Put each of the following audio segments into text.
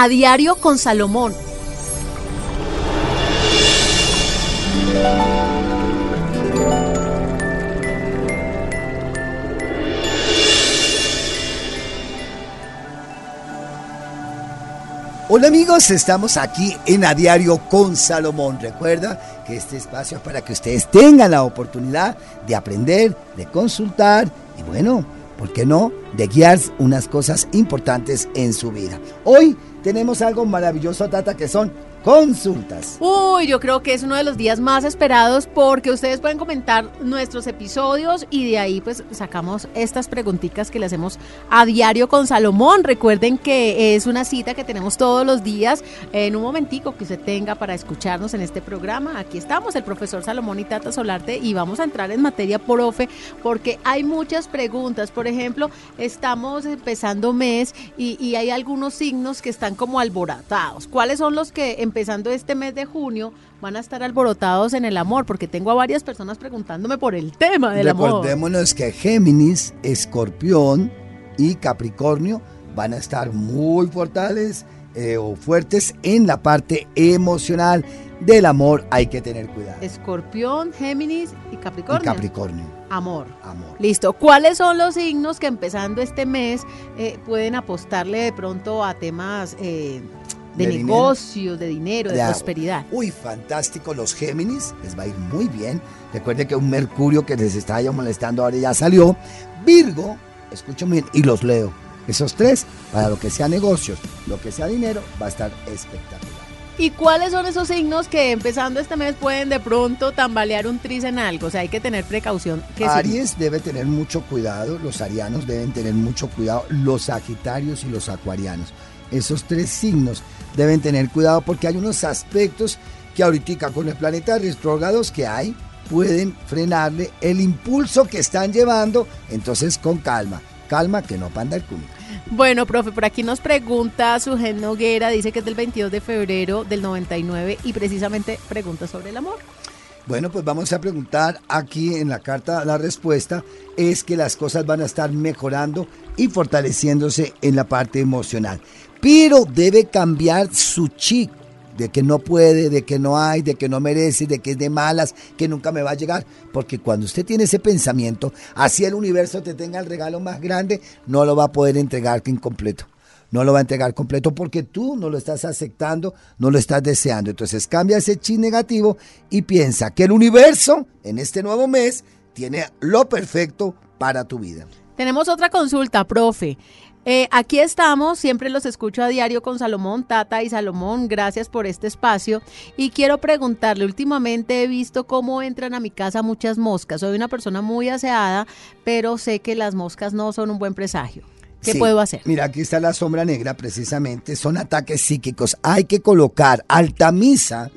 a diario con Salomón. Hola amigos, estamos aquí en A Diario con Salomón. Recuerda que este espacio es para que ustedes tengan la oportunidad de aprender, de consultar y bueno, ¿por qué no? De guiar unas cosas importantes en su vida. Hoy tenemos algo maravilloso, Tata, que son consultas. Uy, yo creo que es uno de los días más esperados porque ustedes pueden comentar nuestros episodios y de ahí pues sacamos estas preguntitas que le hacemos a diario con Salomón. Recuerden que es una cita que tenemos todos los días en un momentico que usted tenga para escucharnos en este programa. Aquí estamos, el profesor Salomón y Tata Solarte y vamos a entrar en materia profe porque hay muchas preguntas. Por ejemplo, estamos empezando mes y, hay algunos signos que están como alborotados. ¿Cuáles son los que empezando este mes de junio, van a estar alborotados en el amor, porque tengo a varias personas preguntándome por el tema del amor. Recordémonos que Géminis, Escorpión y Capricornio van a estar muy fortales eh, o fuertes en la parte emocional del amor. Hay que tener cuidado. Escorpión, Géminis y Capricornio. Y Capricornio. Amor. Amor. Listo. ¿Cuáles son los signos que empezando este mes eh, pueden apostarle de pronto a temas... Eh, de, negocios, de dinero, de, prosperidad. Uy, fantástico. Los Géminis les va a ir muy bien. Recuerde que un Mercurio que les estaba molestando ahora ya salió. Virgo, escuchen bien, y los leo. Esos tres, para lo que sea negocios, lo que sea dinero, va a estar espectacular. ¿Y cuáles son esos signos que empezando este mes pueden de pronto tambalear un tris en algo? O sea, hay que tener precaución. Aries debe tener mucho cuidado, los arianos deben tener mucho cuidado, los sagitarios y los acuarianos. Esos tres signos deben tener cuidado porque hay unos aspectos que ahorita con el planeta retrógrados que hay pueden frenarle el impulso que están llevando, entonces con calma, calma que no panda el culo. Bueno, profe, por aquí nos pregunta Sugen Noguera, dice que es del 22 de febrero del 99 y precisamente pregunta sobre el amor. Bueno, pues vamos a preguntar aquí en la carta, la respuesta es que las cosas van a estar mejorando y fortaleciéndose en la parte emocional pero debe cambiar su chip de que no puede, de que no hay, de que no merece, de que es de malas, que nunca me va a llegar. Porque cuando usted tiene ese pensamiento, así el universo te tenga el regalo más grande, no lo va a poder entregar incompleto. No lo va a entregar completo porque tú no lo estás aceptando, no lo estás deseando. Entonces cambia ese chip negativo y piensa que el universo en este nuevo mes tiene lo perfecto para tu vida. Tenemos otra consulta, profe. Eh, aquí estamos, siempre los escucho a diario con Salomón, Tata y Salomón, gracias por este espacio. Y quiero preguntarle, últimamente he visto cómo entran a mi casa muchas moscas. Soy una persona muy aseada, pero sé que las moscas no son un buen presagio. ¿Qué puedo hacer? Mira, aquí está la sombra negra, precisamente. Son ataques psíquicos. Hay que colocar altamisa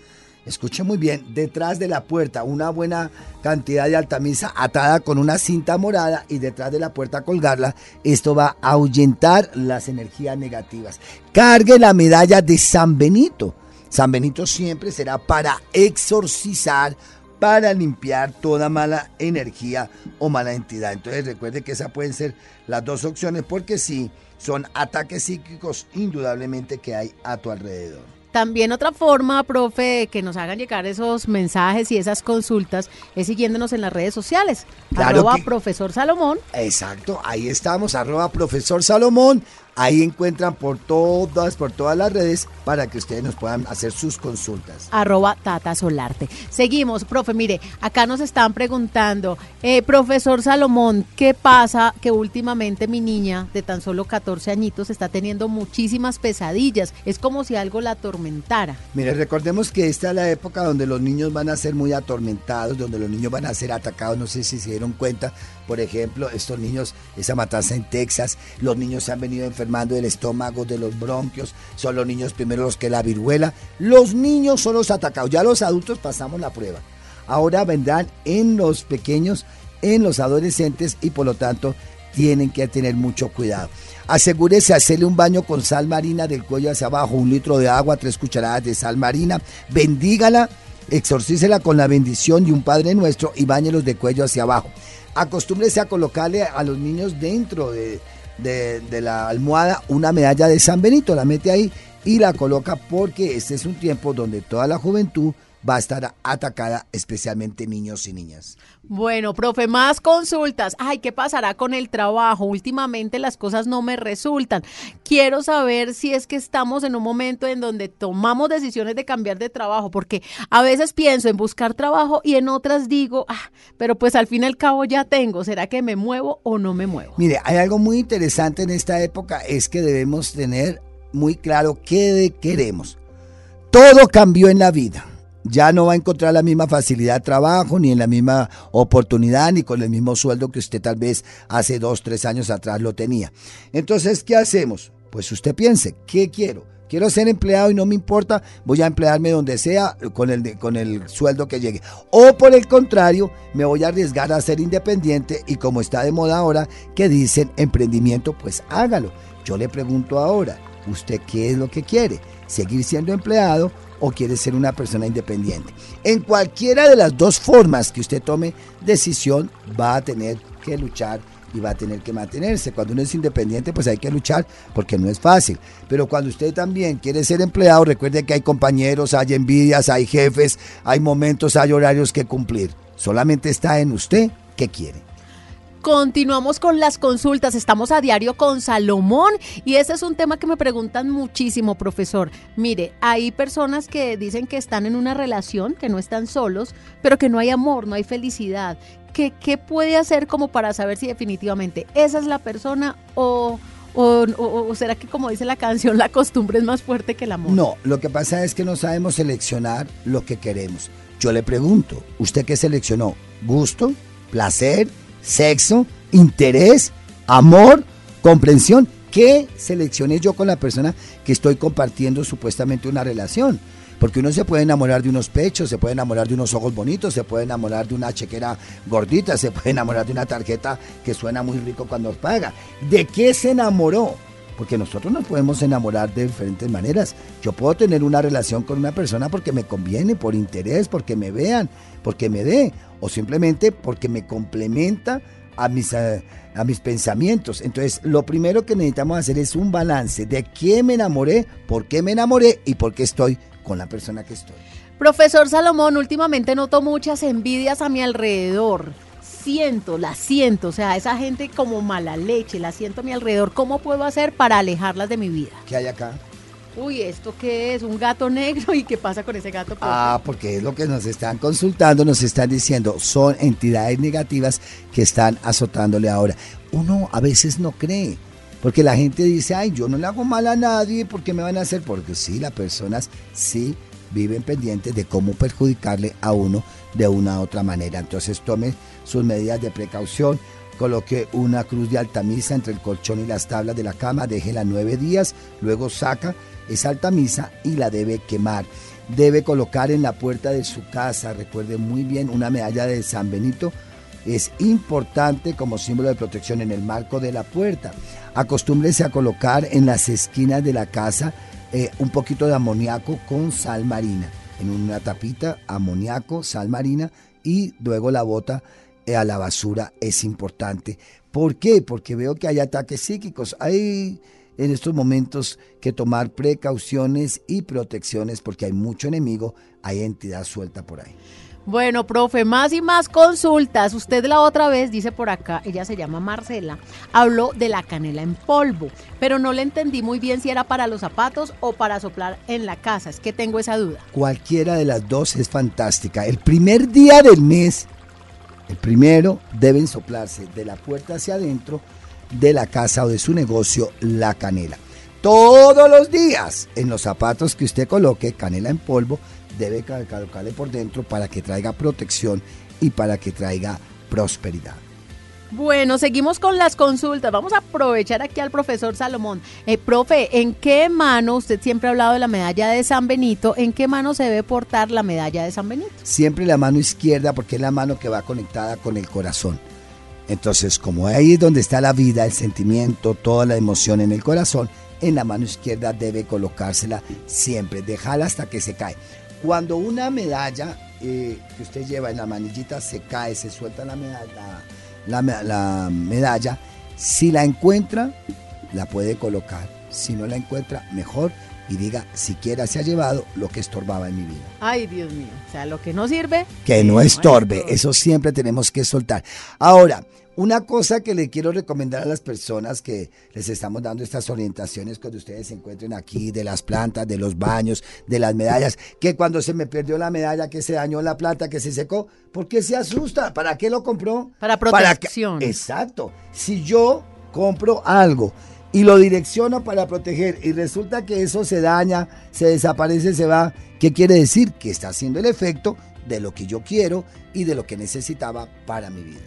escuche muy bien, detrás de la puerta una buena cantidad de altamisa atada con una cinta morada y detrás de la puerta colgarla. Esto va a ahuyentar las energías negativas. Cargue la medalla de San Benito. San Benito siempre será para exorcizar, para limpiar toda mala energía o mala entidad. Entonces recuerde que esas pueden ser las dos opciones porque sí, son ataques psíquicos indudablemente que hay a tu alrededor. También otra forma, profe, que nos hagan llegar esos mensajes y esas consultas es siguiéndonos en las redes sociales. arroba profesor Salomón. Exacto, ahí estamos, arroba profesor Salomón. Ahí encuentran por todas, por todas las redes para que ustedes nos puedan hacer sus consultas. Arroba Tata Solarte. Seguimos, profe, mire, acá nos están preguntando, eh, profesor Salomón, ¿qué pasa que últimamente mi niña de tan solo 14 añitos está teniendo muchísimas pesadillas? Es como si algo la atormentara. Mire, recordemos que esta es la época donde los niños van a ser muy atormentados, donde los niños van a ser atacados, no sé si se dieron cuenta, por ejemplo, estos niños, esa matanza en Texas, los niños se han venido enfermando del estómago, de los bronquios, son los niños primero los que la viruela, los niños son los atacados, ya los adultos pasamos la prueba. Ahora vendrán en los pequeños, en los adolescentes y por lo tanto tienen que tener mucho cuidado. Asegúrese hacerle un baño con sal marina del cuello hacia abajo, un litro de agua, tres cucharadas de sal marina, bendígala, exorcícela con la bendición de un Padre Nuestro y bañelos de cuello hacia abajo acostúmbrese a colocarle a los niños dentro de, la almohada una medalla de San Benito, la mete ahí y la coloca porque este es un tiempo donde toda la juventud va a estar atacada, especialmente niños y niñas. Bueno, profe, más consultas. Ay, ¿qué pasará con el trabajo? Últimamente las cosas no me resultan. Quiero saber si es que estamos en un momento en donde tomamos decisiones de cambiar de trabajo, porque a veces pienso en buscar trabajo y en otras digo, ah, pero pues al fin y al cabo ya tengo. ¿Será que me muevo o no me muevo? Mire, hay algo muy interesante en esta época, es que debemos tener muy claro qué queremos. Todo cambió en la vida ya no va a encontrar la misma facilidad de trabajo, ni en la misma oportunidad, ni con el mismo sueldo que usted tal vez hace dos, tres años atrás lo tenía. Entonces, ¿qué hacemos? Pues usted piense, ¿qué quiero? Quiero ser empleado y no me importa, voy a emplearme donde sea con el, con el sueldo que llegue. O por el contrario, me voy a arriesgar a ser independiente y como está de moda ahora que dicen emprendimiento, pues hágalo. Yo le pregunto ahora, ¿usted qué es lo que quiere? ¿Seguir siendo empleado o quiere ser una persona independiente. En cualquiera de las dos formas que usted tome decisión, va a tener que luchar y va a tener que mantenerse. Cuando uno es independiente, pues hay que luchar porque no es fácil. Pero cuando usted también quiere ser empleado, recuerde que hay compañeros, hay envidias, hay jefes, hay momentos, hay horarios que cumplir. Solamente está en usted que quiere. Continuamos con las consultas. Estamos a diario con Salomón y ese es un tema que me preguntan muchísimo, profesor. Mire, hay personas que dicen que están en una relación, que no están solos, pero que no hay amor, no hay felicidad. ¿Qué, qué puede hacer como para saber si definitivamente esa es la persona o, o, o, será que como dice la canción, la costumbre es más fuerte que el amor? No, lo que pasa es que no sabemos seleccionar lo que queremos. Yo le pregunto, ¿usted qué seleccionó? ¿Gusto? ¿Placer? Sexo, interés, amor, comprensión. ¿Qué seleccioné yo con la persona que estoy compartiendo supuestamente una relación? Porque uno se puede enamorar de unos pechos, se puede enamorar de unos ojos bonitos, se puede enamorar de una chequera gordita, se puede enamorar de una tarjeta que suena muy rico cuando paga. ¿De qué se enamoró? Porque nosotros nos podemos enamorar de diferentes maneras. Yo puedo tener una relación con una persona porque me conviene, por interés, porque me vean, porque me dé o simplemente porque me complementa a mis, eh, a, mis pensamientos. Entonces, lo primero que necesitamos hacer es un balance de qué me enamoré, por qué me enamoré y por qué estoy con la persona que estoy. Profesor Salomón, últimamente noto muchas envidias a mi alrededor. Siento, la siento, o sea, esa gente como mala leche, la siento a mi alrededor. ¿Cómo puedo hacer para alejarlas de mi vida? ¿Qué hay acá? Uy, ¿esto qué es? ¿Un gato negro? ¿Y qué pasa con ese gato? Ah, porque es lo que nos están consultando, nos están diciendo, son entidades negativas que están azotándole ahora. Uno a veces no cree, porque la gente dice, ay, yo no le hago mal a nadie, ¿por qué me van a hacer? Porque sí, las personas sí viven pendientes de cómo perjudicarle a uno de una u otra manera. Entonces tome sus medidas de precaución, coloque una cruz de altamisa entre el colchón y las tablas de la cama, déjela nueve días, luego saca es alta misa y la debe quemar. Debe colocar en la puerta de su casa, recuerde muy bien, una medalla de San Benito. Es importante como símbolo de protección en el marco de la puerta. Acostúmbrese a colocar en las esquinas de la casa eh, un poquito de amoníaco con sal marina. En una tapita, amoníaco, sal marina y luego la bota eh, a la basura es importante. ¿Por qué? Porque veo que hay ataques psíquicos. Hay en estos momentos que tomar precauciones y protecciones porque hay mucho enemigo, hay entidad suelta por ahí. Bueno, profe, más y más consultas. Usted la otra vez dice por acá, ella se llama Marcela, habló de la canela en polvo, pero no le entendí muy bien si era para los zapatos o para soplar en la casa. Es que tengo esa duda. Cualquiera de las dos es fantástica. El primer día del mes, el primero, deben soplarse de la puerta hacia adentro de la casa o de su negocio la canela. Todos los días en los zapatos que usted coloque canela en polvo debe colocarle por dentro para que traiga protección y para que traiga prosperidad. Bueno, seguimos con las consultas. Vamos a aprovechar aquí al profesor Salomón. Eh, profe, ¿en qué mano, usted siempre ha hablado de la medalla de San Benito, ¿en qué mano se debe portar la medalla de San Benito? Siempre la mano izquierda porque es la mano que va conectada con el corazón. Entonces, como ahí es donde está la vida, el sentimiento, toda la emoción en el corazón, en la mano izquierda debe colocársela siempre, dejarla hasta que se cae. Cuando una medalla eh, que usted lleva en la manillita se cae, se suelta la la medalla, si la encuentra, la puede colocar. Si no la encuentra, mejor y diga, siquiera se ha llevado lo que estorbaba en mi vida. Ay, Dios mío. O sea, lo que no sirve. Que no estorbe. Eso siempre tenemos que soltar. Ahora, una cosa que le quiero recomendar a las personas que les estamos dando estas orientaciones cuando ustedes se encuentren aquí, de las plantas, de los baños, de las medallas, que cuando se me perdió la medalla, que se dañó la planta, que se secó, ¿por qué se asusta? ¿Para qué lo compró? Para protección. exacto. Si yo compro algo y lo direcciono para proteger y resulta que eso se daña, se desaparece, se va, ¿qué quiere decir? Que está haciendo el efecto de lo que yo quiero y de lo que necesitaba para mi vida.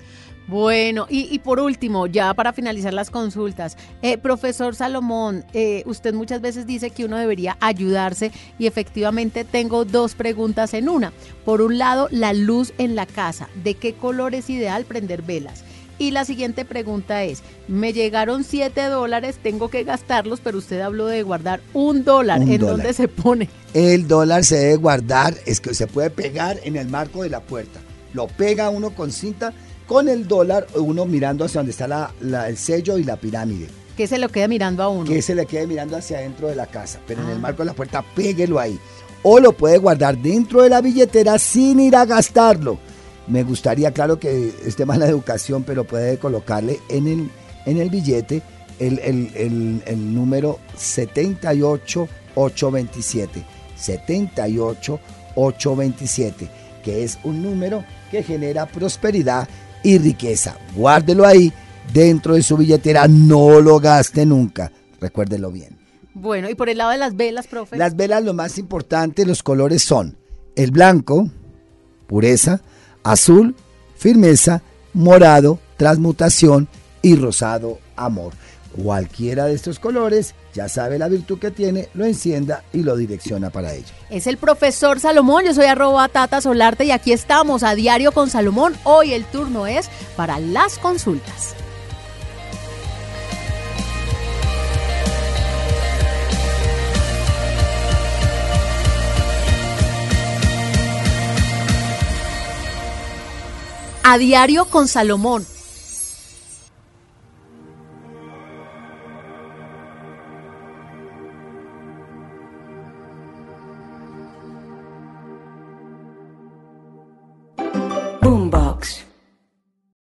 Bueno, y, por último, ya para finalizar las consultas, eh, profesor Salomón, eh, usted muchas veces dice que uno debería ayudarse y efectivamente tengo dos preguntas en una. Por un lado, la luz en la casa, ¿de qué color es ideal prender velas? Y la siguiente pregunta es, me llegaron 7 dólares, tengo que gastarlos, pero usted habló de guardar un dólar. ¿En dónde se pone? El dólar se debe guardar, es que se puede pegar en el marco de la puerta. Lo pega uno con cinta con el dólar, uno mirando hacia donde está la, el sello y la pirámide. Que se lo quede mirando a uno. Que se le quede mirando hacia adentro de la casa, pero en el ah. marco de la puerta, péguelo ahí. O lo puede guardar dentro de la billetera sin ir a gastarlo. Me gustaría, claro que esté más la educación, pero puede colocarle en el, en el billete el, el, el número 78827. 78827, que es un número que genera prosperidad y riqueza. Guárdelo ahí dentro de su billetera, no lo gaste nunca. Recuérdelo bien. Bueno, y por el lado de las velas, profe. Las velas, lo más importante, los colores son el blanco, pureza, azul, firmeza, morado, transmutación y rosado, amor. Cualquiera de estos colores ya sabe la virtud que tiene, lo encienda y lo direcciona para ello. Es el profesor Salomón, yo soy arroba Tata Solarte y aquí estamos a diario con Salomón. Hoy el turno es para las consultas. A diario con Salomón